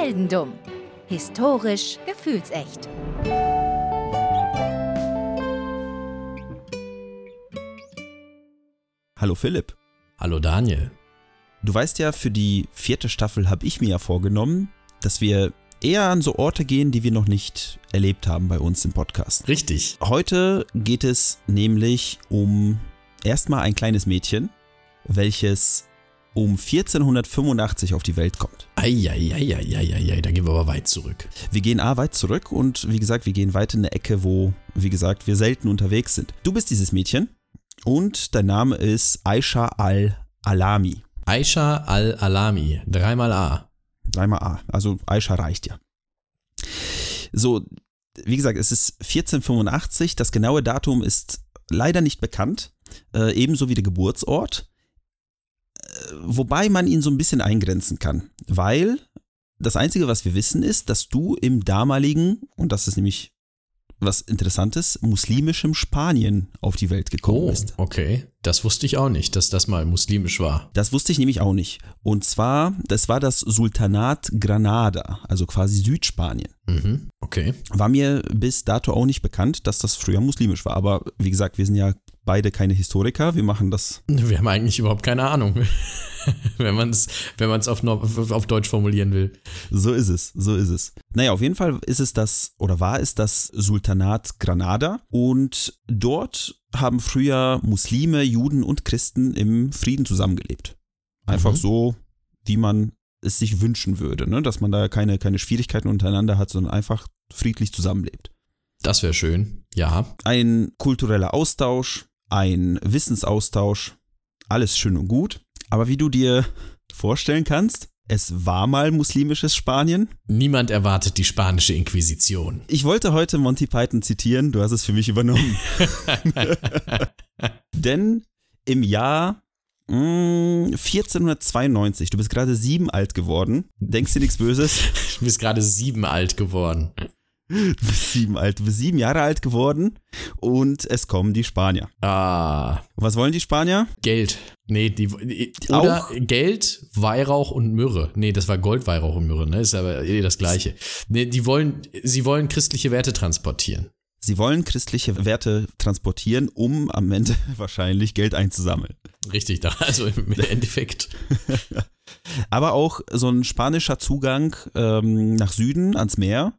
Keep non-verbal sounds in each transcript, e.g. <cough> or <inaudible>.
Heldendum. Historisch gefühlsecht. Hallo Philipp. Hallo Daniel. Du weißt ja, für die vierte Staffel habe ich mir ja vorgenommen, dass wir eher an so Orte gehen, die wir noch nicht erlebt haben bei uns im Podcast. Richtig. Heute geht es nämlich um erstmal ein kleines Mädchen, welches um 1485 auf die Welt kommt. Eieieiei, da gehen wir aber weit zurück. Wir gehen A weit zurück und wie gesagt, wir gehen weit in eine Ecke, wo, wie gesagt, wir selten unterwegs sind. Du bist dieses Mädchen und dein Name ist Aisha al-Alami. Aisha al-Alami, dreimal A. Dreimal A, also Aisha reicht ja. So, wie gesagt, es ist 1485, das genaue Datum ist leider nicht bekannt, äh, ebenso wie der Geburtsort, wobei man ihn so ein bisschen eingrenzen kann, weil das Einzige, was wir wissen, ist, dass du im damaligen, und das ist nämlich was Interessantes, muslimischem Spanien auf die Welt gekommen Oh, bist. okay. Das wusste ich auch nicht, dass das mal muslimisch war. Das wusste ich nämlich auch nicht. Und zwar, das war das Sultanat Granada, also quasi Südspanien. Mhm, okay. War mir bis dato auch nicht bekannt, dass das früher muslimisch war. Aber wie gesagt, wir sind ja beide keine Historiker. Wir machen das. Wir haben eigentlich überhaupt keine Ahnung, <laughs> wenn man es wenn man's auf, auf Deutsch formulieren will. So ist es, so ist es. Naja, auf jeden Fall ist es das, oder war es das Sultanat Granada. Und dort haben früher Muslime, Juden und Christen im Frieden zusammengelebt. Einfach Mhm. so, wie man es sich wünschen würde, ne? dass man da keine, keine Schwierigkeiten untereinander hat, sondern einfach friedlich zusammenlebt. Das wäre schön. Ja. ein kultureller Austausch, ein Wissensaustausch, alles schön und gut. Aber wie du dir vorstellen kannst, es war mal muslimisches Spanien. Niemand erwartet die spanische Inquisition. Ich wollte heute Monty Python zitieren, du hast es für mich übernommen. <laughs> Denn im Jahr mh, 1492, du bist gerade sieben alt geworden, denkst dir nichts Böses, Du bist gerade sieben alt geworden. Du <laughs> bist sieben alt, du bist sieben Jahre alt geworden und es kommen die Spanier. Ah, Was wollen die Spanier? Geld. Nee, die, die oder Auch? Geld, Weihrauch und Myrrhe. Nee, das war Gold, Weihrauch und Myrrhe, ne? Ist aber eh das gleiche. Nee, die wollen, sie wollen christliche Werte transportieren. Sie wollen christliche Werte transportieren, um am Ende <laughs> wahrscheinlich Geld einzusammeln. Richtig, da, also im <laughs> Endeffekt. Aber auch so ein spanischer Zugang ähm, nach Süden ans Meer,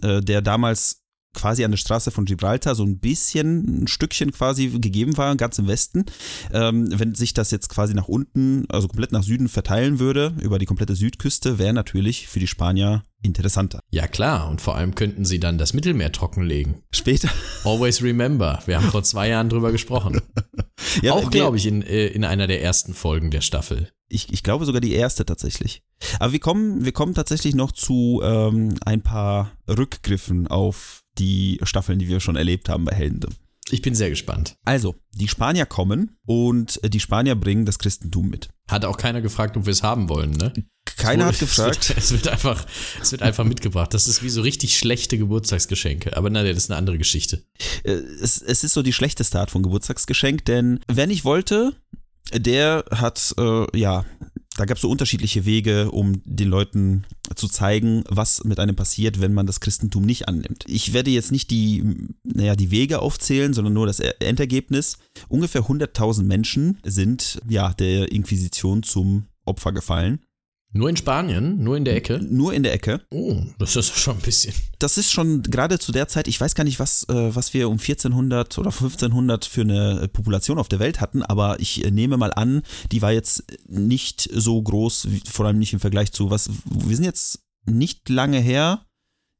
der damals quasi an der Straße von Gibraltar so ein bisschen, ein Stückchen quasi gegeben war, ganz im Westen. Ähm, wenn sich das jetzt quasi nach unten, also komplett nach Süden verteilen würde, über die komplette Südküste, wäre natürlich für die Spanier interessanter. Ja, klar. Und vor allem könnten sie dann das Mittelmeer trockenlegen. Später. Always remember. Wir haben vor zwei Jahren drüber gesprochen. <laughs> Ja, Auch, glaube ich, in, äh, in einer der ersten Folgen der Staffel. Ich, ich glaube sogar die erste tatsächlich. Aber wir kommen, wir kommen tatsächlich noch zu ähm, ein paar Rückgriffen auf die Staffeln, die wir schon erlebt haben bei Heldendum. Ich bin sehr gespannt. Also, die Spanier kommen und äh, die Spanier bringen das Christentum mit. Hat auch keiner gefragt, ob wir es haben wollen, ne? Keiner hat Es wird- <laughs> gefragt. Es wird, einfach, es wird einfach mitgebracht. Das ist wie so richtig schlechte Geburtstagsgeschenke. Aber naja, das ist eine andere Geschichte. Äh, es, es ist so die schlechteste Art von Geburtstagsgeschenk, denn wer nicht wollte, der hat, äh, ja, da gab es so unterschiedliche Wege, um den Leuten zu zeigen, was mit einem passiert, wenn man das Christentum nicht annimmt. Ich werde jetzt nicht die, naja, die Wege aufzählen, sondern nur das Endergebnis. Ungefähr 100.000 Menschen sind, ja, der Inquisition zum Opfer gefallen. Nur in Spanien? Nur in der Ecke? Nur in der Ecke. Oh, das ist schon ein bisschen. das ist schon gerade zu der Zeit, ich weiß gar nicht, was, äh, was wir um 1400 oder 1500 für eine äh, Population auf der Welt hatten, aber ich äh, nehme mal an, die war jetzt nicht so groß, vor allem nicht im Vergleich zu was, wir sind jetzt nicht lange her,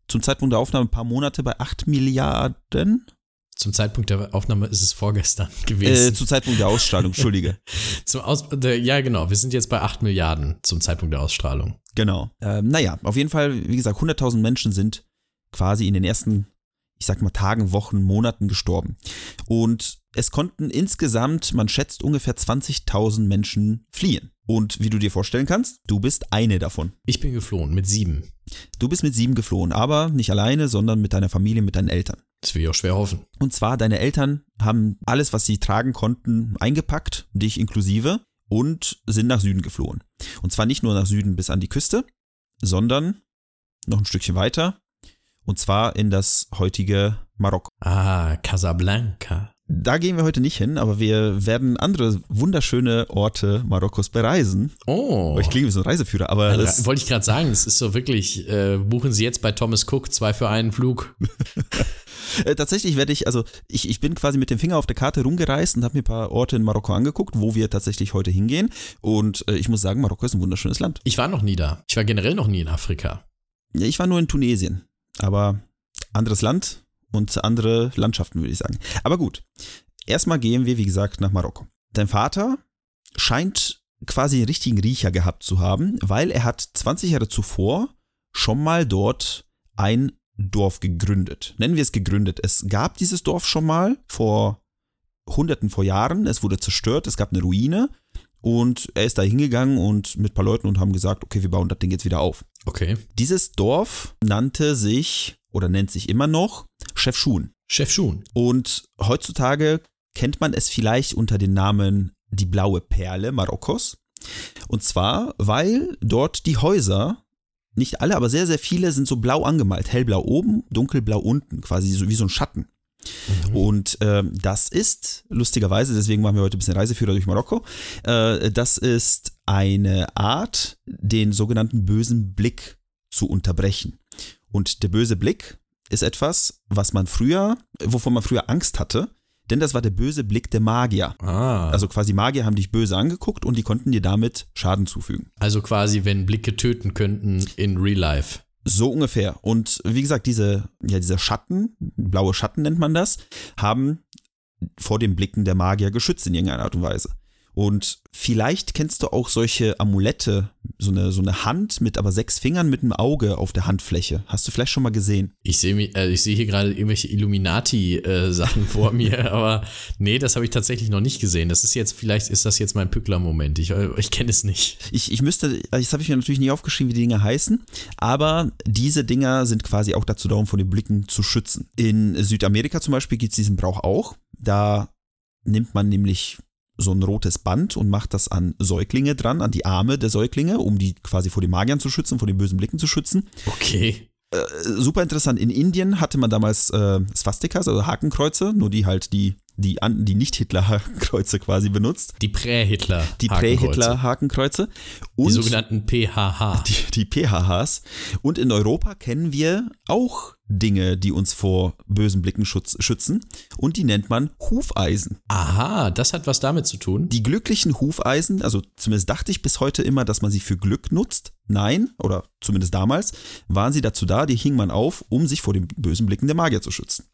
zum Zeitpunkt der Aufnahme ein paar Monate bei 8 Milliarden, Zum Zeitpunkt der Aufnahme ist es vorgestern <laughs> äh, gewesen. zu Zeitpunkt der Ausstrahlung, <laughs> Entschuldige. zum Aus der, ja, genau. Wir sind jetzt bei 8 Milliarden zum Zeitpunkt der Ausstrahlung. Genau. Ähm, naja, auf jeden Fall, wie gesagt, 100.000 Menschen sind quasi in den ersten, ich sag mal, Tagen, Wochen, Monaten gestorben. Und es konnten insgesamt, man schätzt, ungefähr 20.000 Menschen fliehen. Und wie du dir vorstellen kannst, du bist eine davon. Ich bin geflohen mit sieben. Du bist mit sieben geflohen, aber nicht alleine, sondern mit deiner Familie, mit deinen Eltern. Das will ich auch schwer hoffen. Und zwar, deine Eltern haben alles, was sie tragen konnten, eingepackt, dich inklusive, und sind nach Süden geflohen. Und zwar nicht nur nach Süden bis an die Küste, sondern noch ein Stückchen weiter. Und zwar in das heutige Marokko. Ah, Casablanca. Da gehen wir heute nicht hin, aber wir werden andere wunderschöne Orte Marokkos bereisen. Oh. Ich klinge wie so ein Reiseführer, aber Ja, es, Wollte ich gerade sagen, es ist so wirklich, äh, buchen Sie jetzt bei Thomas Cook zwei für einen Flug. <laughs> äh, tatsächlich werde ich, also ich, ich bin quasi mit dem Finger auf der Karte rumgereist und habe mir ein paar Orte in Marokko angeguckt, wo wir tatsächlich heute hingehen. Und äh, ich muss sagen, Marokko ist ein wunderschönes Land. Ich war noch nie da. Ich war generell noch nie in Afrika. Ja, ich war nur in Tunesien, aber anderes Land und andere Landschaften, würde ich sagen. Aber gut, erstmal gehen wir, wie gesagt, nach Marokko. Dein Vater scheint quasi einen richtigen Riecher gehabt zu haben, weil er hat 20 Jahre zuvor schon mal dort ein Dorf gegründet. Nennen wir es gegründet. Es gab dieses Dorf schon mal vor Hunderten vor Jahren. Es wurde zerstört, es gab eine Ruine und er ist da hingegangen und mit ein paar Leuten und haben gesagt, okay, wir bauen das Ding jetzt wieder auf. Okay. Dieses Dorf nannte sich oder nennt sich immer noch Chefschun. Chef Schun. Und heutzutage kennt man es vielleicht unter dem Namen die blaue Perle Marokkos. Und zwar, weil dort die Häuser, nicht alle, aber sehr, sehr viele sind so blau angemalt. Hellblau oben, dunkelblau unten, quasi so wie so ein Schatten. Und ähm, das ist, lustigerweise, deswegen machen wir heute ein bisschen Reiseführer durch Marokko, äh, das ist eine Art, den sogenannten bösen Blick zu unterbrechen. Und der böse Blick ist etwas, was man früher, wovon man früher Angst hatte, denn das war der böse Blick der Magier. Ah. Also, quasi Magier haben dich böse angeguckt und die konnten dir damit Schaden zufügen. also quasi, wenn Blicke töten könnten in Real Life. So ungefähr. Und wie gesagt, diese, ja, diese Schatten, blaue Schatten nennt man das, haben vor den Blicken der Magier geschützt in irgendeiner Art und Weise. Und vielleicht kennst du auch solche Amulette, so eine, so eine Hand mit aber sechs Fingern mit einem Auge auf der Handfläche. Hast du vielleicht schon mal gesehen? Ich sehe äh, ich sehe hier gerade irgendwelche Illuminati-Sachen vor <laughs> mir, aber nee, das habe ich tatsächlich noch nicht gesehen. Das ist jetzt, vielleicht ist das jetzt mein Pückler-Moment. Ich, äh, ich kenne es nicht. Ich, ich müsste, das habe ich mir natürlich nie aufgeschrieben, wie die Dinger heißen, aber diese Dinger sind quasi auch dazu da, um vor den Blicken zu schützen. In Südamerika zum Beispiel gibt es diesen Brauch auch. Da nimmt man nämlich so ein rotes Band und macht das an Säuglinge dran, an die Arme der Säuglinge, um die quasi vor den Magiern zu schützen, vor den bösen Blicken zu schützen. Okay. Äh, super interessant. In Indien hatte man damals äh, Swastikas, also Hakenkreuze, nur die halt die, die, die Nicht-Hitler-Hakenkreuze quasi benutzt. Die Prä-Hitler. Die Hakenkreuze. Prä-Hitler-Hakenkreuze. Die sogenannten PHH. die, die PHHs. Und in Europa kennen wir auch Dinge, die uns vor bösen Blicken schützen. Und die nennt man Hufeisen. Aha, das hat was damit zu tun. Die glücklichen Hufeisen, also zumindest dachte ich bis heute immer, dass man sie für Glück nutzt. Nein, oder zumindest damals, waren sie dazu da, die hing man auf, um sich vor den bösen Blicken der Magier zu schützen.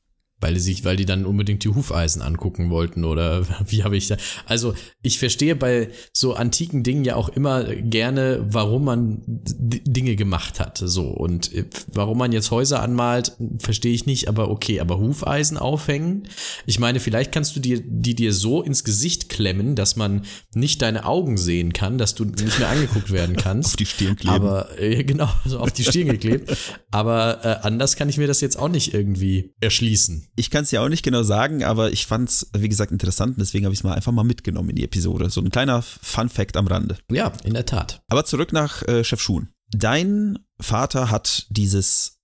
Weil die sich, weil die dann unbedingt die Hufeisen angucken wollten oder <laughs> wie habe ich da. Also ich verstehe bei so antiken Dingen ja auch immer gerne, warum man Dinge gemacht hat. So und äh, warum man jetzt Häuser anmalt, verstehe ich nicht. Aber okay, aber Hufeisen aufhängen. Ich meine, vielleicht kannst du dir die dir so ins Gesicht klemmen, dass man nicht deine Augen sehen kann, dass du nicht mehr angeguckt werden <laughs> kannst. Auf die Stirn kleben. Aber äh, <laughs> genau, so auf die Stirn geklebt. Aber äh, anders kann ich mir das jetzt auch nicht irgendwie erschließen. Ich kann es ja auch nicht genau sagen, aber ich fand es, wie gesagt, interessant und deswegen habe ich es mal einfach mal mitgenommen in die Episode. So ein kleiner Fun-Fact am Rande. Ja, in der Tat. Aber zurück nach äh, Chef Schuhen. Dein Vater hat dieses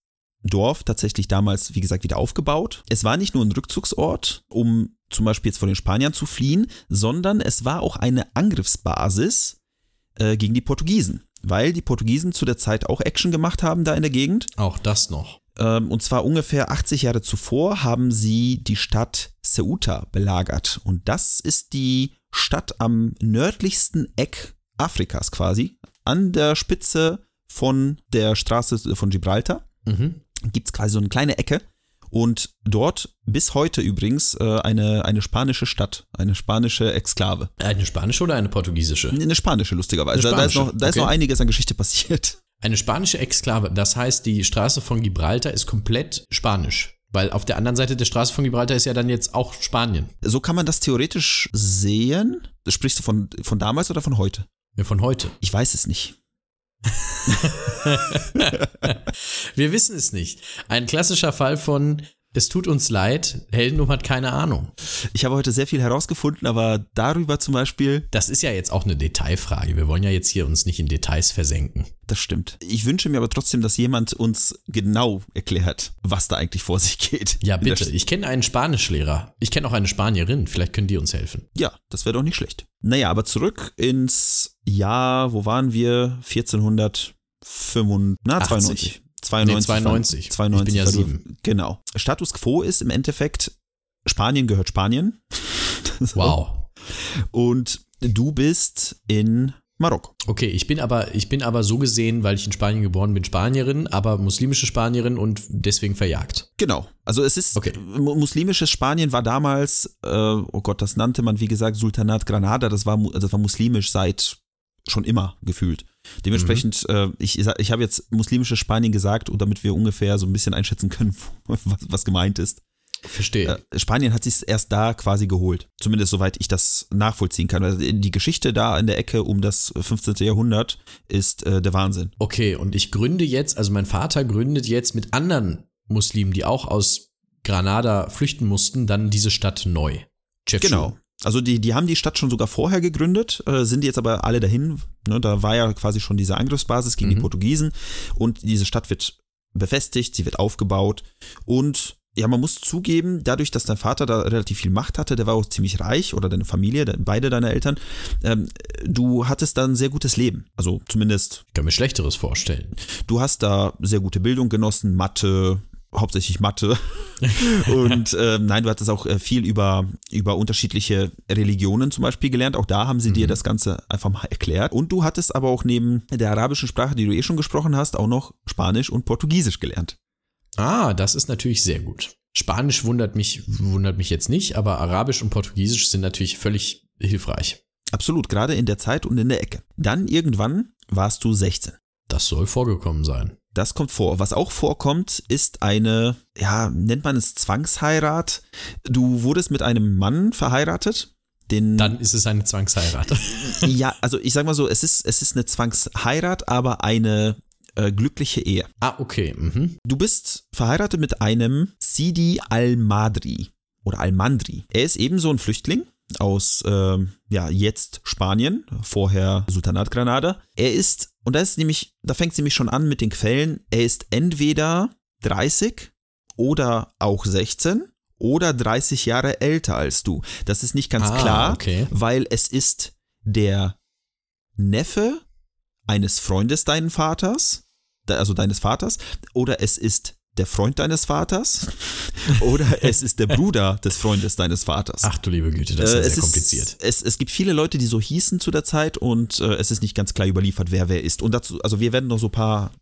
Dorf tatsächlich damals, wie gesagt, wieder aufgebaut. Es war nicht nur ein Rückzugsort, um zum Beispiel jetzt vor den Spaniern zu fliehen, sondern es war auch eine Angriffsbasis äh, gegen die Portugiesen. Weil die Portugiesen zu der Zeit auch Action gemacht haben da in der Gegend. Auch das noch. Ähm, und zwar ungefähr 80 Jahre zuvor haben sie die Stadt Ceuta belagert. Und das ist die Stadt am nördlichsten Eck Afrikas quasi. An der Spitze von der Straße von Gibraltar Mhm. gibt es quasi so eine kleine Ecke. Und dort bis heute übrigens äh, eine, eine spanische Stadt, eine spanische Exklave. Eine spanische oder eine portugiesische? Eine spanische, lustigerweise. Eine Da ist spanische, noch, da ist okay. noch einiges an Geschichte <laughs> passiert. Eine spanische Exklave. Das heißt, die Straße von Gibraltar ist komplett spanisch. Weil auf der anderen Seite der Straße von Gibraltar ist ja dann jetzt auch Spanien. So kann man das theoretisch sehen. Sprichst du von, von damals oder von heute? Ja, von heute. Ich weiß es nicht. <laughs> Wir wissen es nicht. Ein klassischer Fall von Es tut uns leid, Heldendum hat keine Ahnung. Ich habe heute sehr viel herausgefunden, aber darüber zum Beispiel, Das ist ja jetzt auch eine Detailfrage. Wir wollen ja jetzt hier uns nicht in Details versenken. das stimmt. Ich wünsche mir aber trotzdem, dass jemand uns genau erklärt, was da eigentlich vor sich geht. Ja, bitte. Ich kenne einen Spanischlehrer. Ich kenne auch eine Spanierin. Vielleicht können die uns helfen. Ja, das wäre doch nicht schlecht. Naja, aber zurück ins Jahr, wo waren wir? 1495, na, 92. 92. Nee, 92. 92 Ich bin ja du- sieben. Genau. Status quo ist im Endeffekt, Spanien gehört Spanien. <laughs> So. Wow. Und du bist in Marokko. Okay, ich bin aber, ich bin aber so gesehen, weil ich in Spanien geboren bin, Spanierin, aber muslimische Spanierin und deswegen verjagt. Genau. Also es ist, Okay. mu- muslimisches Spanien war damals, äh, oh Gott, das nannte man, wie gesagt, Sultanat Granada, das war, also das war muslimisch seit schon immer gefühlt. Dementsprechend, Mhm. äh, ich, ich habe jetzt muslimisches Spanien gesagt, und damit wir ungefähr so ein bisschen einschätzen können, <laughs> was, was gemeint ist. Verstehe. Äh, Spanien hat sich erst da quasi geholt. Zumindest soweit ich das nachvollziehen kann. Also die Geschichte da in der Ecke um das 15. Jahrhundert ist äh, der Wahnsinn. Okay, und ich gründe jetzt, also mein Vater gründet jetzt mit anderen Muslimen, die auch aus Granada flüchten mussten, dann diese Stadt neu. Chefschuh. Genau. Also die, die haben die Stadt schon sogar vorher gegründet, äh, sind jetzt aber alle dahin. Ne, da war ja quasi schon diese Angriffsbasis gegen die Mhm. Portugiesen und diese Stadt wird befestigt, sie wird aufgebaut und ja, man muss zugeben, dadurch, dass dein Vater da relativ viel Macht hatte, der war auch ziemlich reich oder deine Familie, de- beide deine Eltern, ähm, du hattest da ein sehr gutes Leben. Also zumindest, Ich kann mir Schlechteres vorstellen. du hast da sehr gute Bildung genossen, Mathe, hauptsächlich Mathe. <laughs> Und ähm, nein, du hattest auch äh, viel über, über unterschiedliche Religionen zum Beispiel gelernt. Auch da haben sie dir das Ganze einfach mal erklärt. Und du hattest aber auch neben der arabischen Sprache, die du eh schon gesprochen hast, auch noch Spanisch und Portugiesisch gelernt. Ah, das ist natürlich sehr gut. Spanisch wundert mich, wundert mich jetzt nicht, aber Arabisch und Portugiesisch sind natürlich völlig hilfreich. Absolut, gerade in der Zeit und in der Ecke. Dann irgendwann warst du 16. Das soll vorgekommen sein. Das kommt vor. Was auch vorkommt, ist eine, ja, nennt man es Zwangsheirat. Du wurdest mit einem Mann verheiratet. Den, Dann ist es eine Zwangsheirat. <laughs> ja, also ich sag mal so, es ist, es ist eine Zwangsheirat, aber eine äh, glückliche Ehe. ah, okay. Mhm. Du bist verheiratet mit einem Sidi al-Madri oder al-Mandri. Er ist ebenso ein Flüchtling aus, ähm, ja, jetzt Spanien, vorher Sultanat Granada. Er ist, und da ist nämlich, da fängt es nämlich schon an mit den Quellen, er ist entweder 30 oder auch 16 oder 30 Jahre älter als du. Das ist nicht ganz Ah, klar, okay. weil es ist der Neffe eines Freundes deinen Vaters, also deines Vaters, oder es ist der Freund deines Vaters, <laughs> oder es ist der Bruder des Freundes deines Vaters. Ach du liebe Güte, das ist Äh, sehr es kompliziert. Es, es gibt viele Leute, die so hießen zu der Zeit und äh, es ist nicht ganz klar überliefert, wer wer ist. Und dazu, also wir werden noch so ein paar,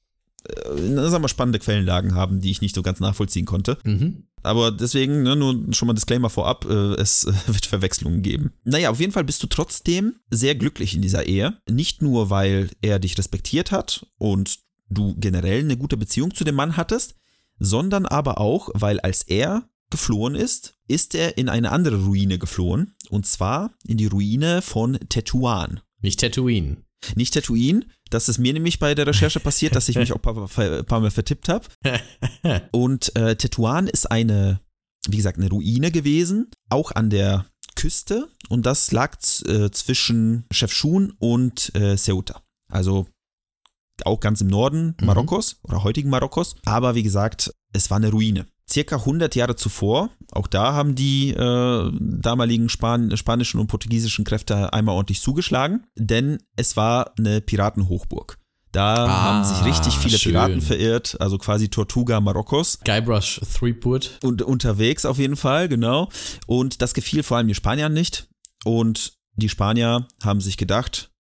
äh, sagen wir, spannende Quellenlagen haben, die ich nicht so ganz nachvollziehen konnte. Mhm. Aber deswegen, ne, nur schon mal Disclaimer vorab, äh, es äh, <laughs> wird Verwechslungen geben. Naja, auf jeden Fall bist du trotzdem sehr glücklich in dieser Ehe. Nicht nur, weil er dich respektiert hat und du generell eine gute Beziehung zu dem Mann hattest, sondern aber auch, weil als er geflohen ist, ist er in eine andere Ruine geflohen. Und zwar in die Ruine von Tetuan. Nicht Tatooine. Nicht Tatooine, das ist mir nämlich bei der Recherche passiert, dass ich mich auch ein paar, paar, paar Mal vertippt habe. <laughs> Und äh, Tetuan ist eine, wie gesagt, eine Ruine gewesen, auch an der Küste. Und das lag äh, zwischen Chefchaouen und äh, Ceuta. Also auch ganz im Norden Mhm. Marokkos oder heutigen Marokkos. Aber wie gesagt, es war eine Ruine. Circa 100 Jahre zuvor, auch da haben die äh, damaligen Span spanischen und portugiesischen Kräfte einmal ordentlich zugeschlagen, denn es war eine Piratenhochburg. Da Ah, haben sich richtig viele schön. Piraten verirrt, also quasi Tortuga Marokkos. Guybrush Threepwood. Und unterwegs auf jeden Fall, genau. Und das gefiel vor allem den Spaniern nicht. Und die Spanier haben sich gedacht,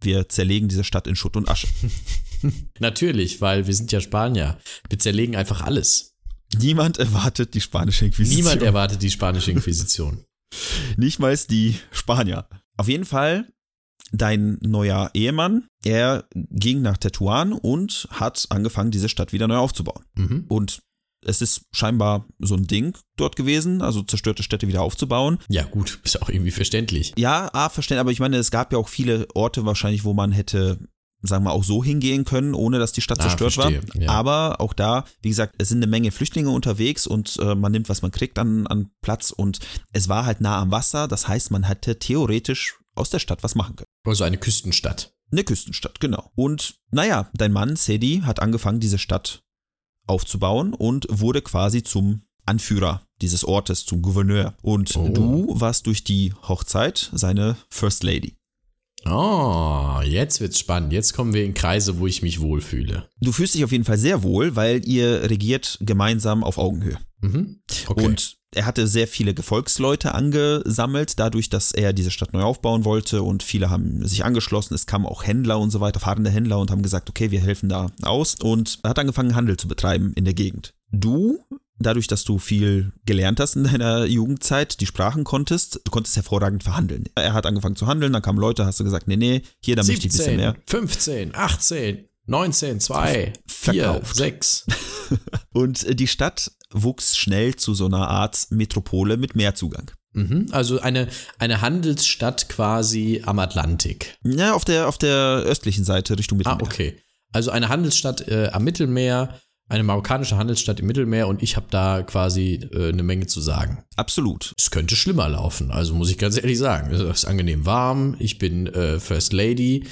wir zerlegen diese Stadt in Schutt und Asche. <laughs> Natürlich, weil wir sind ja Spanier. Wir zerlegen einfach alles. Niemand erwartet die spanische Inquisition. Niemand erwartet die spanische Inquisition. <laughs> Nicht mal die Spanier. Auf jeden Fall, dein neuer Ehemann, er ging nach Tetuan und hat angefangen, diese Stadt wieder neu aufzubauen. Mhm. Und es ist scheinbar so ein Ding dort gewesen, also zerstörte Städte wieder aufzubauen. Ja, gut, <laughs> ist auch irgendwie verständlich. Ja, A, verstehen, aber ich meine, es gab ja auch viele Orte wahrscheinlich, wo man hätte sagen wir auch so hingehen können, ohne dass die Stadt Ah, zerstört war. verstehe, ja. Aber auch da, wie gesagt, es sind eine Menge Flüchtlinge unterwegs und äh, man nimmt, was man kriegt an, an Platz und es war halt nah am Wasser. Das heißt, man hätte theoretisch aus der Stadt was machen können. Also eine Küstenstadt. Eine Küstenstadt, genau. Und naja, dein Mann, Sedi, hat angefangen, diese Stadt aufzubauen und wurde quasi zum Anführer dieses Ortes, zum Gouverneur. Und Oh. du warst durch die Hochzeit seine First Lady. Oh, jetzt wird's spannend. Jetzt kommen wir in Kreise, wo ich mich wohlfühle. Du fühlst dich auf jeden Fall sehr wohl, weil ihr regiert gemeinsam auf Augenhöhe. Mhm. Okay. Und er hatte sehr viele Gefolgsleute angesammelt, dadurch, dass er diese Stadt neu aufbauen wollte und viele haben sich angeschlossen. Es kamen auch Händler und so weiter, fahrende Händler und haben gesagt, okay, wir helfen da aus und er hat angefangen, Handel zu betreiben in der Gegend. Du, dadurch, dass du viel gelernt hast in deiner Jugendzeit, die Sprachen konntest, du konntest hervorragend verhandeln. Er hat angefangen zu handeln, dann kamen Leute, hast du gesagt, nee, nee, hier, da möchte ich ein bisschen 17, mehr. 15, 18, 19, 2, 4, Verkauft. 6. <laughs> Und die Stadt wuchs schnell zu so einer Art Metropole mit Meerzugang. Mhm. Also eine, eine Handelsstadt quasi am Atlantik. Ja, auf der, auf der östlichen Seite Richtung Ah, Mittelmeer. okay. Also eine Handelsstadt äh, am Mittelmeer, eine marokkanische Handelsstadt im Mittelmeer und ich habe da quasi äh, eine Menge zu sagen. Absolut. Es könnte schlimmer laufen, also muss ich ganz ehrlich sagen. Es ist angenehm warm, ich bin äh, First Lady,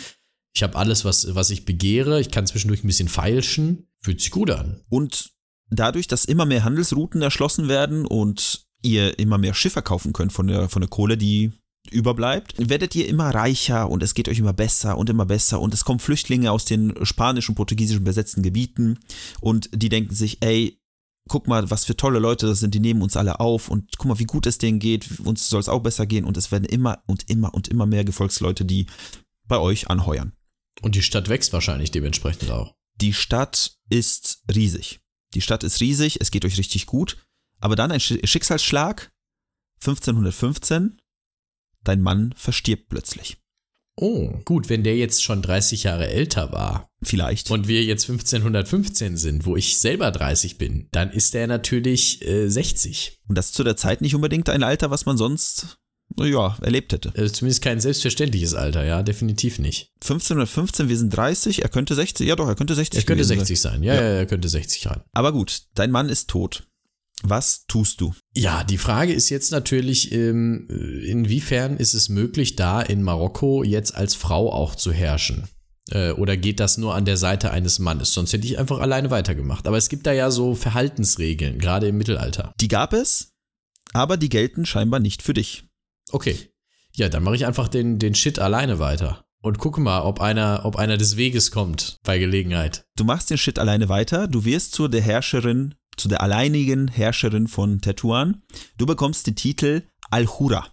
ich habe alles, was, was ich begehre, ich kann zwischendurch ein bisschen feilschen, fühlt sich gut an. Und dadurch, dass immer mehr Handelsrouten erschlossen werden und ihr immer mehr Schiffe kaufen könnt von der, von der Kohle, die überbleibt, werdet ihr immer reicher und es geht euch immer besser und immer besser und es kommen Flüchtlinge aus den spanischen, portugiesischen besetzten Gebieten und die denken sich, ey, guck mal, was für tolle Leute das sind, die nehmen uns alle auf und guck mal, wie gut es denen geht, uns soll es auch besser gehen und es werden immer und immer und immer mehr Gefolgsleute, die bei euch anheuern. Und die Stadt wächst wahrscheinlich dementsprechend auch. Die Stadt ist riesig. Die Stadt ist riesig, es geht euch richtig gut. Aber dann ein Sch- Schicksalsschlag. 1515. Dein Mann verstirbt plötzlich. Oh, gut, wenn der jetzt schon 30 Jahre älter war Vielleicht. und wir jetzt 1515 sind, wo ich selber 30 bin, dann ist er natürlich äh, 60. Und das zu der Zeit nicht unbedingt ein Alter, was man sonst, ja, erlebt hätte. Äh, zumindest kein selbstverständliches Alter, ja, definitiv nicht. 1515, wir sind 30, er könnte 60, ja doch, er könnte 60 Er könnte gewesen 60 sein, ja, ja, er könnte 60 sein. Aber gut, dein Mann ist tot. Was tust du? Ja, die Frage ist jetzt natürlich, ähm, inwiefern ist es möglich, da in Marokko jetzt als Frau auch zu herrschen? Äh, Oder geht das nur an der Seite eines Mannes? Sonst hätte ich einfach alleine weitergemacht. Aber es gibt da ja so Verhaltensregeln, gerade im Mittelalter. Die gab es, aber die gelten scheinbar nicht für dich. Okay. Ja, dann mache ich einfach den, den Shit alleine weiter. Und gucke mal, ob einer, ob einer des Weges kommt bei Gelegenheit. Du machst den Shit alleine weiter, du wirst zu der Herrscherin, zu der alleinigen Herrscherin von Tetuan. Du bekommst den Titel Al-Hura.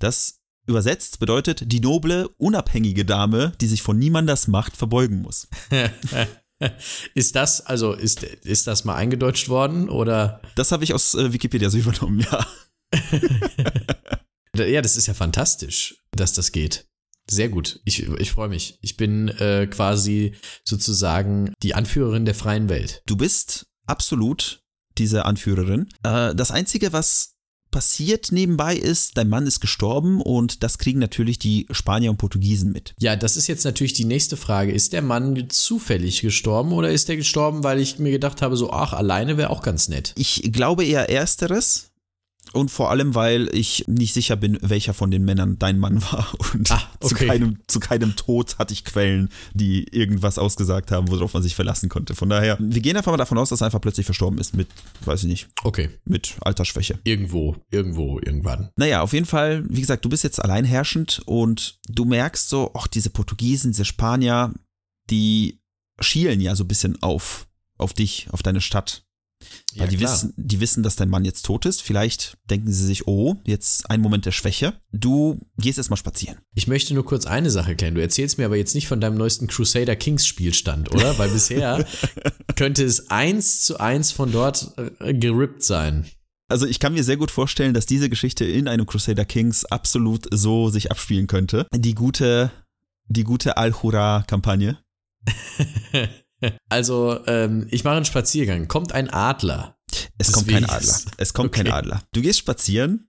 Das übersetzt bedeutet die noble, unabhängige Dame, die sich von niemandes Macht verbeugen muss. <laughs> ist das, also ist, ist das mal eingedeutscht worden oder? Das habe ich aus äh, Wikipedia so übernommen, ja. <laughs> Ja, das ist ja fantastisch, dass das geht. Sehr gut. Ich, ich freue mich. Ich bin äh, quasi sozusagen die Anführerin der freien Welt. Du bist absolut diese Anführerin. Äh, das Einzige, was passiert nebenbei ist, dein Mann ist gestorben und das kriegen natürlich die Spanier und Portugiesen mit. Ja, das ist jetzt natürlich die nächste Frage. Ist der Mann zufällig gestorben oder ist er gestorben, weil ich mir gedacht habe, so, ach, alleine wäre auch ganz nett? Ich glaube eher ersteres. Und vor allem, weil ich nicht sicher bin, welcher von den Männern dein Mann war. <laughs> Und Ah, zu, okay. keinem, zu keinem Tod hatte ich Quellen, die irgendwas ausgesagt haben, worauf man sich verlassen konnte. Von daher, wir gehen einfach mal davon aus, dass er einfach plötzlich verstorben ist mit, weiß ich nicht, Okay, mit Altersschwäche. irgendwo, irgendwo, irgendwann. Naja, auf jeden Fall, wie gesagt, du bist jetzt allein herrschend und du merkst so, ach, diese Portugiesen, diese Spanier, die schielen ja so ein bisschen auf, auf dich, auf deine Stadt. Weil die, klar. wissen, die wissen, dass dein Mann jetzt tot ist. Vielleicht denken sie sich, oh, jetzt ein Moment der Schwäche. Du gehst erstmal spazieren. Ich möchte nur kurz eine Sache klären. Du erzählst mir aber jetzt nicht von deinem neuesten Crusader Kings Spielstand, oder? Weil bisher <laughs> könnte es eins zu eins von dort äh, gerippt sein. Also ich kann mir sehr gut vorstellen, dass diese Geschichte in einem Crusader Kings absolut so sich abspielen könnte. Die gute, die gute Al-Hura-Kampagne. <laughs> Also, ähm, ich mache einen Spaziergang. Kommt ein Adler. Es Des kommt kein. Adler. Es kommt Okay. kein Adler. Du gehst spazieren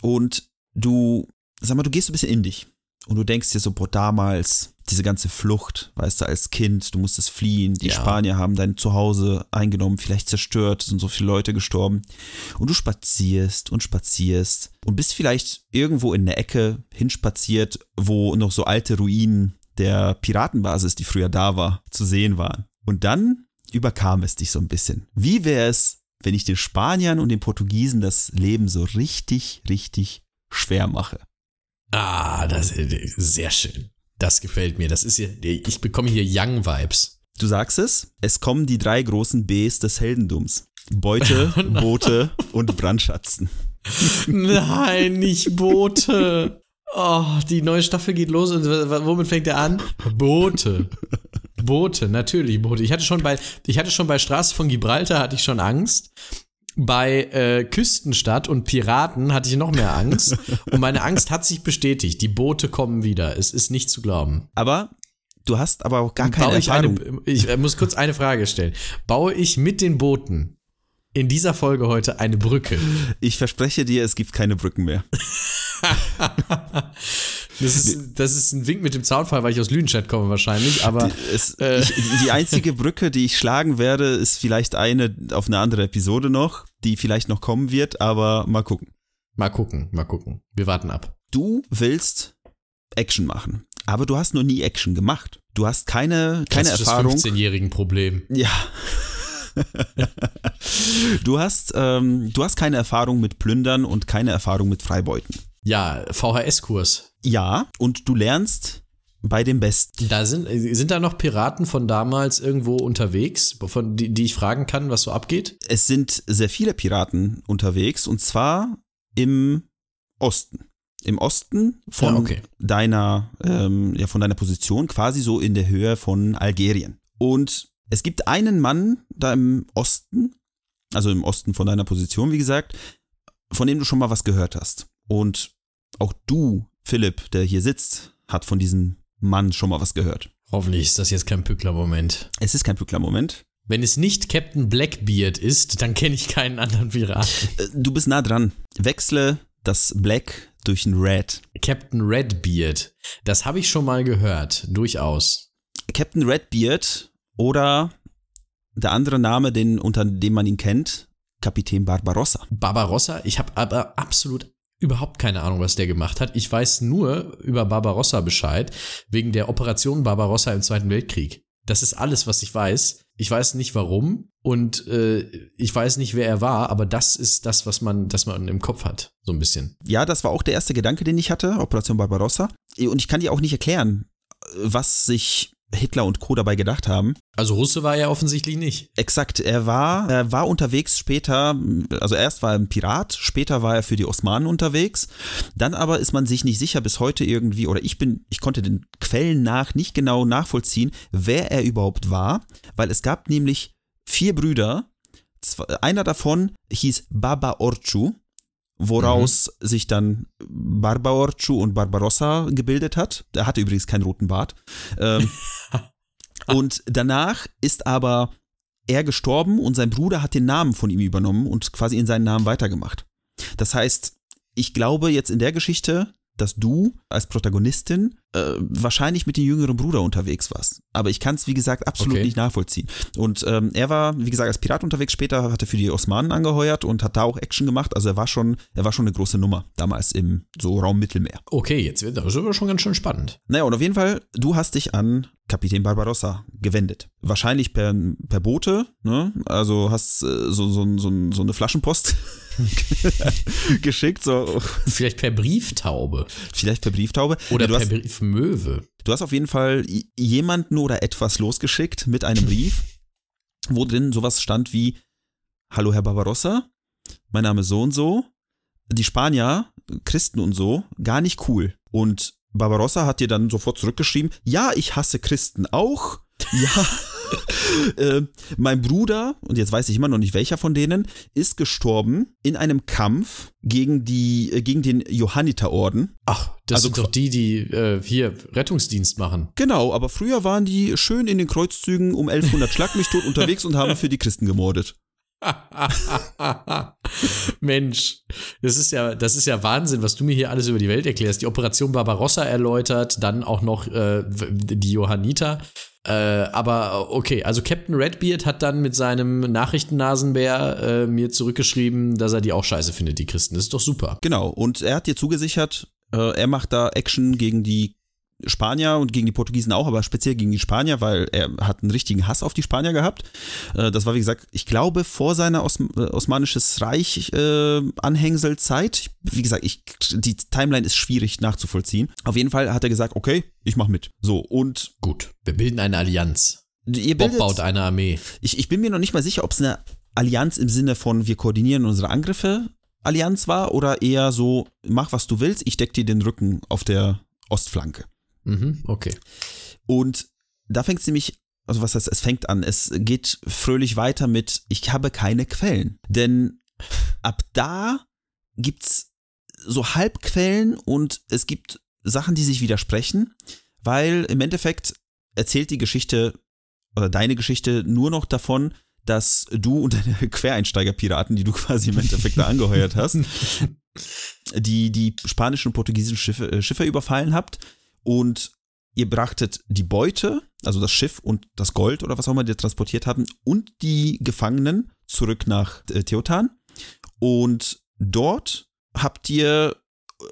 und du, sag mal, du gehst so ein bisschen in dich. Und du denkst dir so, boah, damals, diese ganze Flucht, weißt du, als Kind, du musstest fliehen, die Ja. Spanier haben dein Zuhause eingenommen, vielleicht zerstört, es sind so viele Leute gestorben. Und du spazierst und spazierst und bist vielleicht irgendwo in der Ecke hinspaziert, wo noch so alte Ruinen der Piratenbasis, die früher da war, zu sehen waren. Und dann überkam es dich so ein bisschen. Wie wäre es, wenn ich den Spaniern und den Portugiesen das Leben so richtig, richtig schwer mache? Ah, das ist sehr schön. Das gefällt mir. Das ist hier, ich bekomme hier Young Vibes. Du sagst es, es kommen die drei großen Bs des Heldentums. Beute, <laughs> Boote und Brandschatzen. Nein, nicht Boote. <laughs> Oh, die neue Staffel geht los und womit fängt er an? Boote. Boote, natürlich Boote. Ich hatte schon bei, ich hatte schon bei Straße von Gibraltar hatte ich schon Angst. Bei äh, Küstenstadt und Piraten hatte ich noch mehr Angst. Und meine Angst hat sich bestätigt. Die Boote kommen wieder. Es ist nicht zu glauben. Aber du hast aber auch gar keine ich, Erfahrung. eine, ich äh, muss kurz eine Frage stellen. Baue ich mit den Booten in dieser Folge heute eine Brücke? Ich verspreche dir, es gibt keine Brücken mehr. <laughs> Das ist, das ist ein Wink mit dem Zaunfall, weil ich aus Lüdenscheid komme wahrscheinlich, aber Es, Äh. ich, die einzige <laughs> Brücke, die ich schlagen werde, ist vielleicht eine auf eine andere Episode noch, die vielleicht noch kommen wird, aber mal gucken. mal gucken, mal gucken. Wir warten ab. Du willst Action machen, aber du hast noch nie Action gemacht. Du hast keine, keine Klassisches Erfahrung. 15-jährigen Problem. Ja. <laughs> du hast, ähm, du hast keine Erfahrung mit Plündern und keine Erfahrung mit Freibeuten. Ja, VHS-Kurs. Ja, und du lernst bei dem Besten. Da sind, sind da noch Piraten von damals irgendwo unterwegs, von, die, die ich fragen kann, was so abgeht? Es sind sehr viele Piraten unterwegs und zwar im Osten. Im Osten von Ja, okay. deiner, ähm, ja, von deiner Position, quasi so in der Höhe von Algerien. Und es gibt einen Mann da im Osten, also im Osten von deiner Position, wie gesagt, von dem du schon mal was gehört hast. Und auch du, Philipp, der hier sitzt, hat von diesem Mann schon mal was gehört. Hoffentlich ist das jetzt kein Pückler-Moment. Es ist kein Pückler-Moment. Wenn es nicht Captain Blackbeard ist, dann kenne ich keinen anderen Piraten. Äh, Du bist nah dran. Wechsle das Black durch ein Red. Captain Redbeard. Das habe ich schon mal gehört, durchaus. Captain Redbeard oder der andere Name, den, unter dem man ihn kennt, Kapitän Barbarossa. Barbarossa, ich habe aber absolut überhaupt keine Ahnung, was der gemacht hat. Ich weiß nur über Barbarossa Bescheid, wegen der Operation Barbarossa im Zweiten Weltkrieg. Das ist alles, was ich weiß. Ich weiß nicht warum und äh, ich weiß nicht, wer er war, aber das ist das, was man, das man im Kopf hat, so ein bisschen. Ja, das war auch der erste Gedanke, den ich hatte, Operation Barbarossa. Und ich kann dir auch nicht erklären, was sich Hitler und Co. dabei gedacht haben. Also Russe war er offensichtlich nicht. Exakt, er war, er war unterwegs später, also erst war er ein Pirat, später war er für die Osmanen unterwegs. Dann aber ist man sich nicht sicher bis heute irgendwie, oder ich bin, ich konnte den Quellen nach nicht genau nachvollziehen, wer er überhaupt war, weil es gab nämlich vier Brüder. Zwei, einer davon hieß Baba Orchu, woraus sich dann Barbaorchu und Barbarossa gebildet hat. Er hatte übrigens keinen roten Bart. Ähm, <laughs> und danach ist aber er gestorben und sein Bruder hat den Namen von ihm übernommen und quasi in seinen Namen weitergemacht. Das heißt, ich glaube jetzt in der Geschichte, dass du als Protagonistin äh, wahrscheinlich mit dem jüngeren Bruder unterwegs warst. Aber ich kann es, wie gesagt, absolut Okay. nicht nachvollziehen. Und ähm, er war, wie gesagt, als Pirat unterwegs, später hat er für die Osmanen angeheuert und hat da auch Action gemacht. Also er war schon, er war schon eine große Nummer damals im so Raum Mittelmeer. Okay, jetzt wird das aber schon ganz schön spannend. Naja, und auf jeden Fall, du hast dich an Kapitän Barbarossa gewendet. Wahrscheinlich per, per Boote, ne? Also hast äh, so, so, so, so eine Flaschenpost <laughs> geschickt, so Vielleicht per Brieftaube vielleicht per Brieftaube. oder du per hast, Briefmöwe. du hast auf jeden Fall jemanden oder etwas losgeschickt mit einem Brief, wo drin sowas stand wie Hallo Herr Barbarossa, mein Name ist so und so. Die Spanier, Christen und so, gar nicht cool. Und Barbarossa hat dir dann sofort zurückgeschrieben, ja, ich hasse Christen auch. <laughs> Ja, äh, mein Bruder, und jetzt weiß ich immer noch nicht welcher von denen, ist gestorben in einem Kampf gegen, die, äh, gegen den Johanniterorden. Ach, das Also sind doch die, die äh, hier Rettungsdienst machen. Genau, aber früher waren die schön in den Kreuzzügen um 1100 Schlag mich tot unterwegs und haben für die Christen gemordet. <laughs> Mensch, das ist ja, das ist ja Wahnsinn, was du mir hier alles über die Welt erklärst. Die Operation Barbarossa erläutert, dann auch noch äh, die Johanniter. Äh, aber okay, also Captain Redbeard hat dann mit seinem Nachrichtennasenbär äh, mir zurückgeschrieben, dass er die auch scheiße findet, die Christen. Das ist doch super. Genau, und er hat dir zugesichert, äh, er macht da Action gegen die Spanier und gegen die Portugiesen auch, aber speziell gegen die Spanier, weil er hat einen richtigen Hass auf die Spanier gehabt. Äh, das war, wie gesagt, ich glaube, vor seiner Os äh, Osmanisches Reich äh. Wie gesagt, ich, die Timeline ist schwierig nachzuvollziehen. Auf jeden Fall hat er gesagt, okay, ich mach mit. So, und. Gut, wir bilden eine Allianz. Ihr bildet, Bob baut eine Armee. Ich, ich bin mir noch nicht mal sicher, ob es eine Allianz im Sinne von wir koordinieren unsere Angriffe Allianz war oder eher so, mach was du willst, ich deck dir den Rücken auf der Ostflanke. Mhm, okay. Und da fängt es nämlich, also was heißt, es fängt an, es geht fröhlich weiter mit, ich habe keine Quellen. Denn ab da gibt's so Halbquellen und es gibt Sachen, die sich widersprechen, weil im Endeffekt erzählt die Geschichte oder deine Geschichte nur noch davon, dass du und deine <laughs> Quereinsteiger-Piraten, die du quasi im Endeffekt da angeheuert hast, <laughs> die die spanischen und portugiesischen Schiffe, äh, Schiffe überfallen habt und ihr brachtet die Beute, also das Schiff und das Gold oder was auch immer die transportiert haben und die Gefangenen zurück nach äh, Teotan und dort habt ihr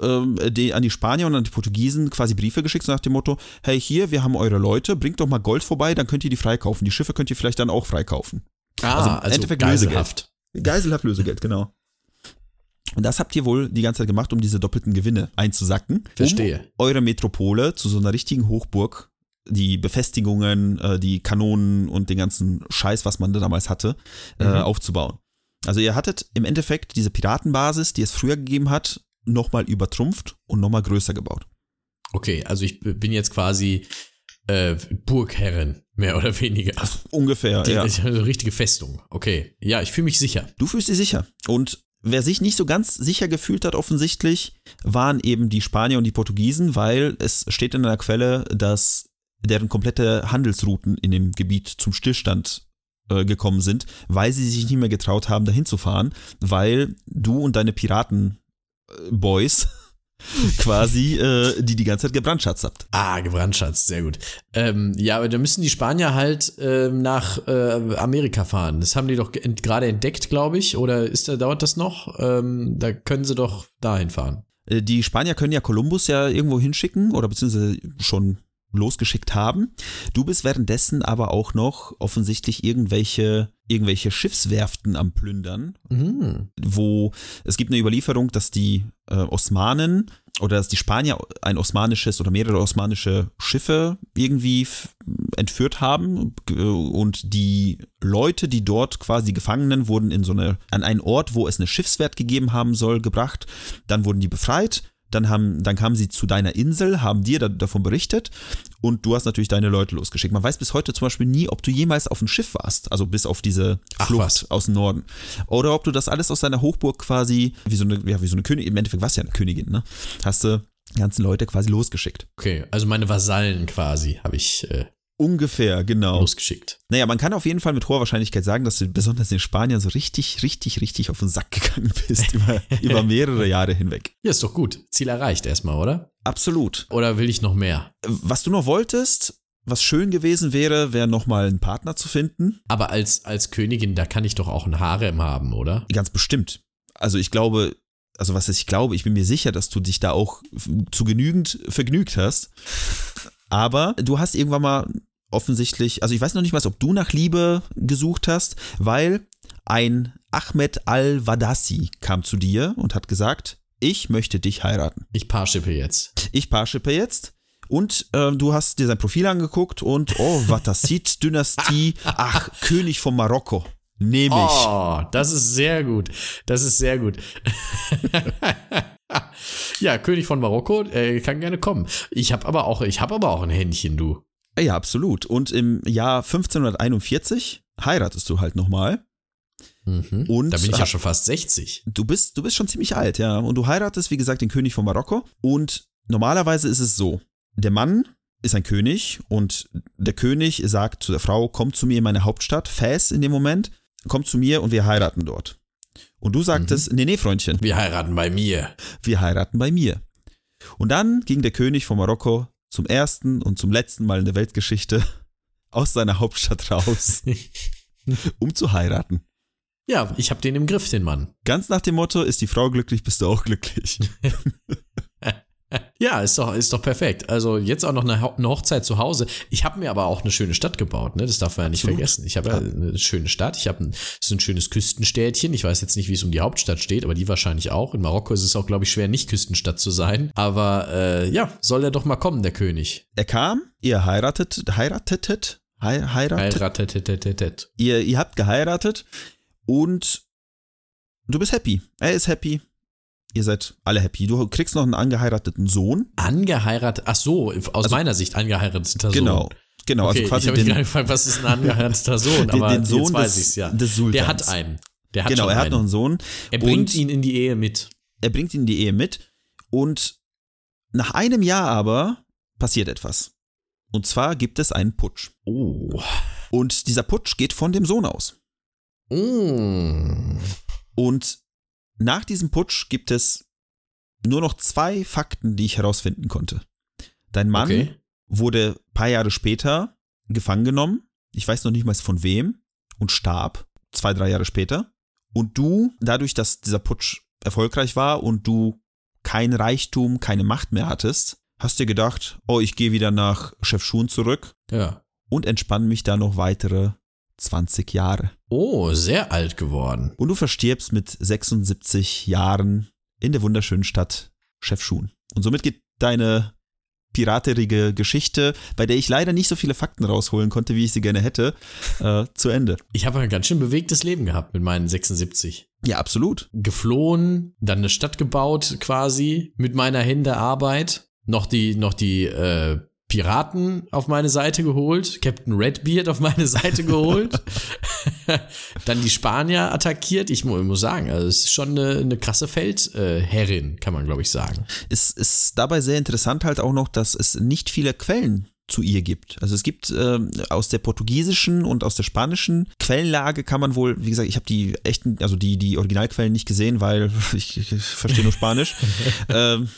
ähm, die, an die Spanier und an die Portugiesen quasi Briefe geschickt so nach dem Motto, hey hier, wir haben eure Leute, bringt doch mal Gold vorbei, dann könnt ihr die freikaufen. Die Schiffe könnt ihr vielleicht dann auch freikaufen. Ah, also, also Endeffekt Geiselhaft. Lösegeld. Geiselhaft Lösegeld, genau. Und das habt ihr wohl die ganze Zeit gemacht, um diese doppelten Gewinne einzusacken. Verstehe. Um eure Metropole zu so einer richtigen Hochburg, die Befestigungen, äh, die Kanonen und den ganzen Scheiß, was man da damals hatte, äh, mhm. aufzubauen. Also ihr hattet im Endeffekt diese Piratenbasis, die es früher gegeben hat, nochmal übertrumpft und nochmal größer gebaut. Okay, also ich bin jetzt quasi äh, Burgherrin, mehr oder weniger. Ungefähr, die, ja. Also richtige Festung. Okay, ja, ich fühle mich sicher. Du fühlst dich sicher. Und wer sich nicht so ganz sicher gefühlt hat, offensichtlich, waren eben die Spanier und die Portugiesen, weil es steht in einer Quelle, dass deren komplette Handelsrouten in dem Gebiet zum Stillstand äh, gekommen sind, weil sie sich nicht mehr getraut haben, dahin zu fahren, weil du und deine Piraten-Boys <laughs> quasi, äh, die die ganze Zeit gebrandschatzt habt. Ah, gebrandschatzt, sehr gut. Ähm, ja, aber da müssen die Spanier halt ähm, nach äh, Amerika fahren. Das haben die doch ent gerade entdeckt, glaube ich. Oder ist da, dauert das noch? Ähm, da können sie doch dahin fahren. Äh, die Spanier können ja Kolumbus ja irgendwo hinschicken oder beziehungsweise schon losgeschickt haben. Du bist währenddessen aber auch noch offensichtlich irgendwelche irgendwelche Schiffswerften am Plündern, mhm. wo es gibt eine Überlieferung, dass die äh, Osmanen oder dass die Spanier ein osmanisches oder mehrere osmanische Schiffe irgendwie entführt haben und die Leute, die dort quasi Gefangenen wurden in so eine an einen Ort, wo es eine Schiffswert gegeben haben soll, gebracht. Dann wurden die befreit dann, haben, dann kamen sie zu deiner Insel, haben dir da, davon berichtet und du hast natürlich deine Leute losgeschickt. Man weiß bis heute zum Beispiel nie, ob du jemals auf dem Schiff warst, also bis auf diese Flucht aus dem Norden. Oder ob du das alles aus deiner Hochburg quasi, wie so eine, ja, wie so eine Königin, im Endeffekt warst du ja eine Königin, ne? Hast du ganzen Leute quasi losgeschickt. Okay, also meine Vasallen quasi habe ich äh, Ungefähr, genau. Losgeschickt. Naja, man kann auf jeden Fall mit hoher Wahrscheinlichkeit sagen, dass du besonders in Spanien so richtig, richtig, richtig auf den Sack gegangen bist <laughs> über, über mehrere Jahre hinweg. Ja, ist doch gut. Ziel erreicht erstmal, oder? Absolut. Oder will ich noch mehr? Was du noch wolltest, was schön gewesen wäre, wäre nochmal einen Partner zu finden. Aber als, als Königin, da kann ich doch auch ein Harem haben, oder? Ganz bestimmt. Also ich glaube, also was ich glaube, ich bin mir sicher, dass du dich da auch zu genügend vergnügt hast. Aber du hast irgendwann mal offensichtlich, also ich weiß noch nicht mal, ob du nach Liebe gesucht hast, weil ein Ahmed al-Wadassi kam zu dir und hat gesagt, ich möchte dich heiraten. Ich paarschippe jetzt. Ich paarschippe jetzt. Und äh, du hast dir sein Profil angeguckt und, oh, Watassid-Dynastie, <laughs> ach, König von Marokko. Nehme ich. Oh, das ist sehr gut. Das ist sehr gut. <laughs> ja, König von Marokko, äh, kann gerne kommen. Ich habe aber auch, ich habe aber auch ein Händchen, du. Ja, absolut. Und im Jahr 1541 heiratest du halt nochmal. Mhm. Und da bin ich ja schon fast 60. Du bist, du bist schon ziemlich alt, ja. Und du heiratest, wie gesagt, den König von Marokko. Und normalerweise ist es so: Der Mann ist ein König und der König sagt zu der Frau: Komm zu mir in meine Hauptstadt, Fès in dem Moment. komm zu mir und wir heiraten dort. Und du sagtest, nee, nee, Freundchen, Wir heiraten bei mir. wir heiraten bei mir. Und dann ging der König von Marokko zum ersten und zum letzten Mal in der Weltgeschichte <laughs> aus seiner Hauptstadt raus, <laughs> um zu heiraten. Ja, ich hab den im Griff, den Mann. Ganz nach dem Motto, ist die Frau glücklich, bist du auch glücklich. <laughs> <laughs> Ja, ist doch, ist doch perfekt. Also jetzt auch noch eine, eine Hochzeit zu Hause. Ich habe mir aber auch eine schöne Stadt gebaut, ne? Das darf man ja nicht Absolut. vergessen. Ich habe ja eine schöne Stadt. Ich habe ein, ein schönes Küstenstädtchen. Ich weiß jetzt nicht, wie es um die Hauptstadt steht, aber die wahrscheinlich auch. In Marokko ist es auch, glaube ich, schwer, nicht Küstenstadt zu sein. Aber äh, ja, soll er doch mal kommen, der König. Er kam, ihr heiratet, heiratetet, hei- heiratet, Heiratetetetet. ihr, ihr habt geheiratet und du bist happy. Er ist happy. Ihr seid alle happy. Du kriegst noch einen angeheirateten Sohn. Angeheiratet, ach so, aus meiner Sicht angeheirateter Sohn. Genau. Genau, Okay, also quasi ich habe mich den, gerade gefragt, was ist ein angeheirateter <laughs> Sohn? den, Aber den Sohn jetzt weiß des, ich's ja. des Sultans. Der hat einen. Der hat Genau, er hat einen. noch einen Sohn. Er bringt ihn in die Ehe mit. Er bringt ihn in die Ehe mit und nach einem Jahr aber passiert etwas. Und zwar gibt es einen Putsch. Oh. Und dieser Putsch geht von dem Sohn aus. Mm. Und nach diesem Putsch gibt es nur noch zwei Fakten, die ich herausfinden konnte. Dein Mann Okay. wurde ein paar Jahre später gefangen genommen. Ich weiß noch nicht mal von wem und starb zwei, drei Jahre später. Und du, dadurch, dass dieser Putsch erfolgreich war und du kein Reichtum, keine Macht mehr hattest, hast dir gedacht, oh, ich gehe wieder nach Chef Schun zurück Ja. und entspanne mich da noch weitere 20 Jahre. Oh, sehr alt geworden. Und du verstirbst mit 76 Jahren in der wunderschönen Stadt Chefschun. Und somit geht deine piraterige Geschichte, bei der ich leider nicht so viele Fakten rausholen konnte, wie ich sie gerne hätte, äh, zu Ende. Ich habe ein ganz schön bewegtes Leben gehabt mit meinen 76. Ja, absolut. Geflohen, dann eine Stadt gebaut quasi mit meiner Hände Arbeit. Noch die, noch die äh, Piraten auf meine Seite geholt, Captain Redbeard auf meine Seite geholt, <laughs> dann die Spanier attackiert. Ich mu muss sagen, also es ist schon eine, eine krasse Feldherrin, kann man glaube ich sagen. Es ist dabei sehr interessant halt auch noch, dass es nicht viele Quellen zu ihr gibt. Also es gibt ähm, aus der portugiesischen und aus der spanischen Quellenlage kann man wohl, wie gesagt, ich habe die echten, also die die Originalquellen nicht gesehen, weil ich, <laughs> ich, ich verstehe nur Spanisch. <laughs> ähm,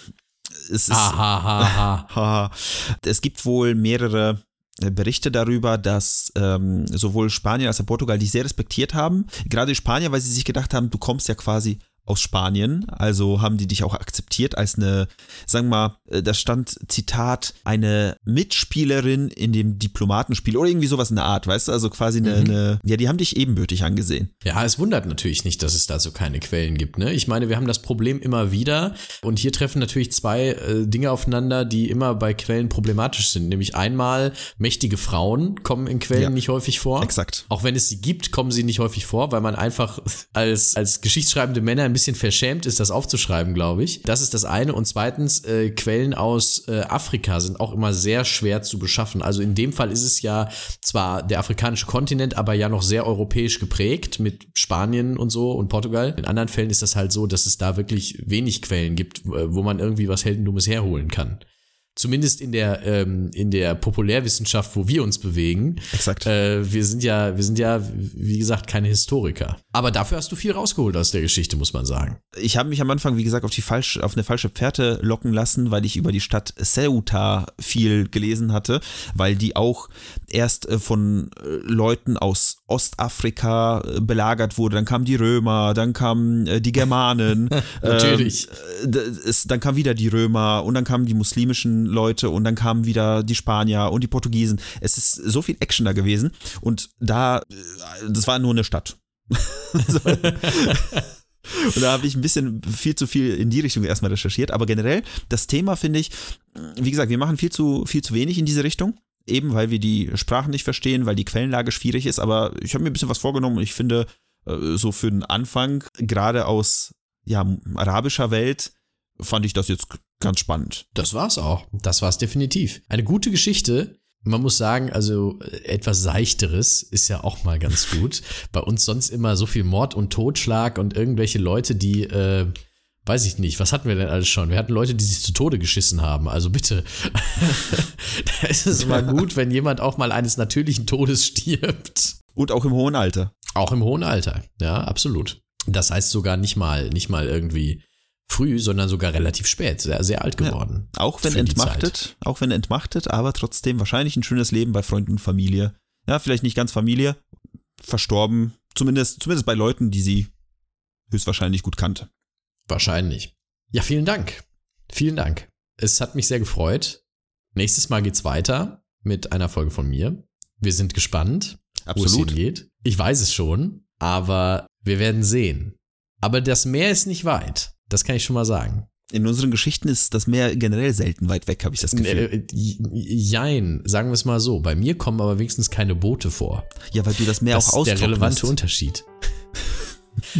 es ist. <laughs> Es gibt wohl mehrere äh, Berichte darüber, dass ähm, sowohl Spanien als auch Portugal dich sehr respektiert haben. Gerade die Spanier, weil sie sich gedacht haben, du kommst ja quasi aus Spanien, also haben die dich auch akzeptiert als eine, sagen wir mal, äh, da stand Zitat, eine Mitspielerin in dem Diplomatenspiel oder irgendwie sowas in der Art, weißt du, also quasi eine, eine ja, die haben dich ebenbürtig angesehen. Ja, es wundert natürlich nicht, dass es dazu keine Quellen gibt. Ne? Ich meine, wir haben das Problem immer wieder und hier treffen natürlich zwei äh, Dinge aufeinander, die immer bei Quellen problematisch sind. Nämlich einmal mächtige Frauen kommen in Quellen Ja. nicht häufig vor. Exakt. Auch wenn es sie gibt, kommen sie nicht häufig vor, weil man einfach als, als geschichtsschreibende Männer ein bisschen verschämt ist, das aufzuschreiben, glaube ich. Das ist das eine. Und zweitens, äh, Quellen aus äh, Afrika sind auch immer sehr schwer zu beschaffen. Also in dem Fall ist es ja zwar der afrikanische Kontinent, aber ja noch sehr europäisch geprägt mit Spanien und so und Portugal. In anderen Fällen ist das halt so, dass es da wirklich wenig Quellen gibt, äh, wo man irgendwie was Heldendummes herholen kann. Zumindest in der, ähm, in der Populärwissenschaft, wo wir uns bewegen. Exakt. Äh, wir sind ja, wir sind ja, wie gesagt, keine Historiker. Aber dafür hast du viel rausgeholt aus der Geschichte, muss man sagen. ich habe mich am Anfang, wie gesagt, auf die falsche, auf eine falsche Pferde locken lassen, weil ich über die Stadt Ceuta viel gelesen hatte, weil die auch erst äh, von äh, Leuten aus Ostafrika äh, belagert wurde. Dann kamen die Römer, dann kamen die Germanen. <laughs> Natürlich. Ähm, äh, dann kamen wieder die Römer und dann kamen die muslimischen Leute und dann kamen wieder die Spanier und die Portugiesen. Es ist so viel Action da gewesen und da, äh, das war nur eine Stadt. <laughs> Und da habe ich ein bisschen viel zu viel in die Richtung erstmal recherchiert. Aber generell, das Thema finde ich, wie gesagt, wir machen viel zu, viel zu wenig in diese Richtung. Eben weil wir die Sprachen nicht verstehen, weil die Quellenlage schwierig ist. Aber ich habe mir ein bisschen was vorgenommen und ich finde, äh, so für den Anfang, gerade aus ja, arabischer Welt, fand ich das jetzt ganz spannend. Das war's auch. Das war's definitiv. Eine gute Geschichte. Man muss sagen, also äh, etwas Seichteres ist ja auch mal ganz <laughs> gut. Bei uns sonst immer so viel Mord und Totschlag und irgendwelche Leute, die, äh, weiß ich nicht, was hatten wir denn alles schon? Wir hatten Leute, die sich zu Tode geschissen haben. Also bitte, <laughs> da ist es mal <laughs> gut, wenn jemand auch mal eines natürlichen Todes stirbt. Und auch im hohen Alter. Auch im hohen Alter, ja, absolut. Das heißt sogar nicht mal, nicht mal irgendwie früh, sondern sogar relativ spät, sehr, sehr alt geworden. Ja, auch wenn entmachtet, auch wenn entmachtet, aber trotzdem wahrscheinlich ein schönes Leben bei Freunden und Familie. Ja, vielleicht nicht ganz Familie, verstorben, zumindest, zumindest bei Leuten, die sie höchstwahrscheinlich gut kannte. Wahrscheinlich. Ja, vielen Dank. Vielen Dank. Es hat mich sehr gefreut. Nächstes Mal geht's weiter mit einer Folge von mir. Wir sind gespannt, Absolut. wo es hingeht. Ich weiß es schon, aber wir werden sehen. Aber das Meer ist nicht weit. Das kann ich schon mal sagen. In unseren Geschichten ist das Meer generell selten weit weg, habe ich das Gefühl. Äh, jein, sagen wir es mal so. Bei mir kommen aber wenigstens keine Boote vor. Ja, weil du das Meer das auch austrocknest. Das ist der relevante Unterschied.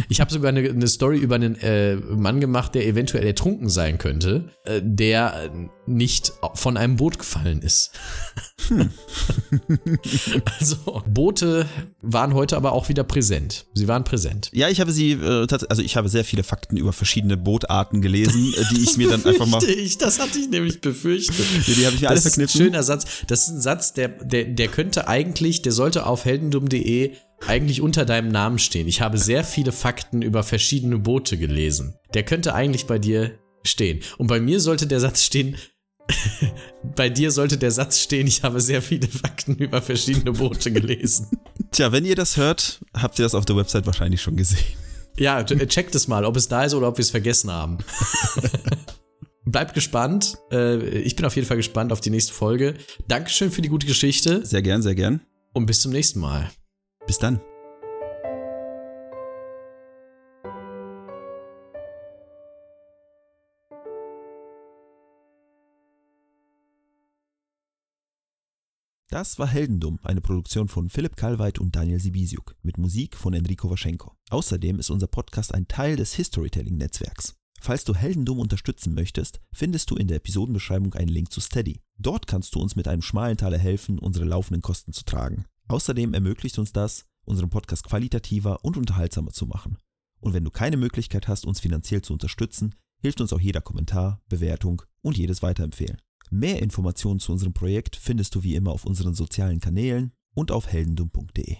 Ich habe sogar eine, eine, Story über einen äh, Mann gemacht, der eventuell ertrunken sein könnte, äh, der nicht von einem Boot gefallen ist. Hm. <laughs> also Boote waren heute aber auch wieder präsent. Sie waren präsent. Ja, ich habe sie äh, also ich habe sehr viele Fakten über verschiedene Bootarten gelesen, äh, die ich mir dann <laughs> einfach mal. Ich, das hatte ich nämlich befürchtet. <laughs> Ja, die habe ich mir alle verkniffen. Das ist ein schöner Satz. Das ist ein Satz, der, der, der könnte eigentlich, der sollte auf heldendum.de eigentlich unter deinem Namen stehen. Ich habe sehr viele Fakten über verschiedene Boote gelesen. Der könnte eigentlich bei dir stehen. Und bei mir sollte der Satz stehen, <laughs> bei dir sollte der Satz stehen, ich habe sehr viele Fakten über verschiedene Boote gelesen. <laughs> Tja, wenn ihr das hört, habt ihr das auf der Website wahrscheinlich schon gesehen. Ja, äh, checkt es mal, ob es da ist oder ob wir es vergessen haben. <laughs> Bleibt gespannt. Äh, ich bin auf jeden Fall gespannt auf die nächste Folge. Dankeschön für die gute Geschichte. Sehr gern, sehr gern. Und bis zum nächsten Mal. Bis dann. Das war Heldendum, eine Produktion von Philipp Kalweit und Daniel Sibisiuk mit Musik von Enrico Waschenko. Außerdem ist unser Podcast ein Teil des Historytelling-Netzwerks. Falls du Heldendum unterstützen möchtest, findest du in der Episodenbeschreibung einen Link zu Steady. Dort kannst du uns mit einem schmalen Taler helfen, unsere laufenden Kosten zu tragen. Außerdem ermöglicht uns das, unseren Podcast qualitativer und unterhaltsamer zu machen. Und wenn du keine Möglichkeit hast, uns finanziell zu unterstützen, hilft uns auch jeder Kommentar, Bewertung und jedes Weiterempfehlen. Mehr Informationen zu unserem Projekt findest du wie immer auf unseren sozialen Kanälen und auf heldendum.de.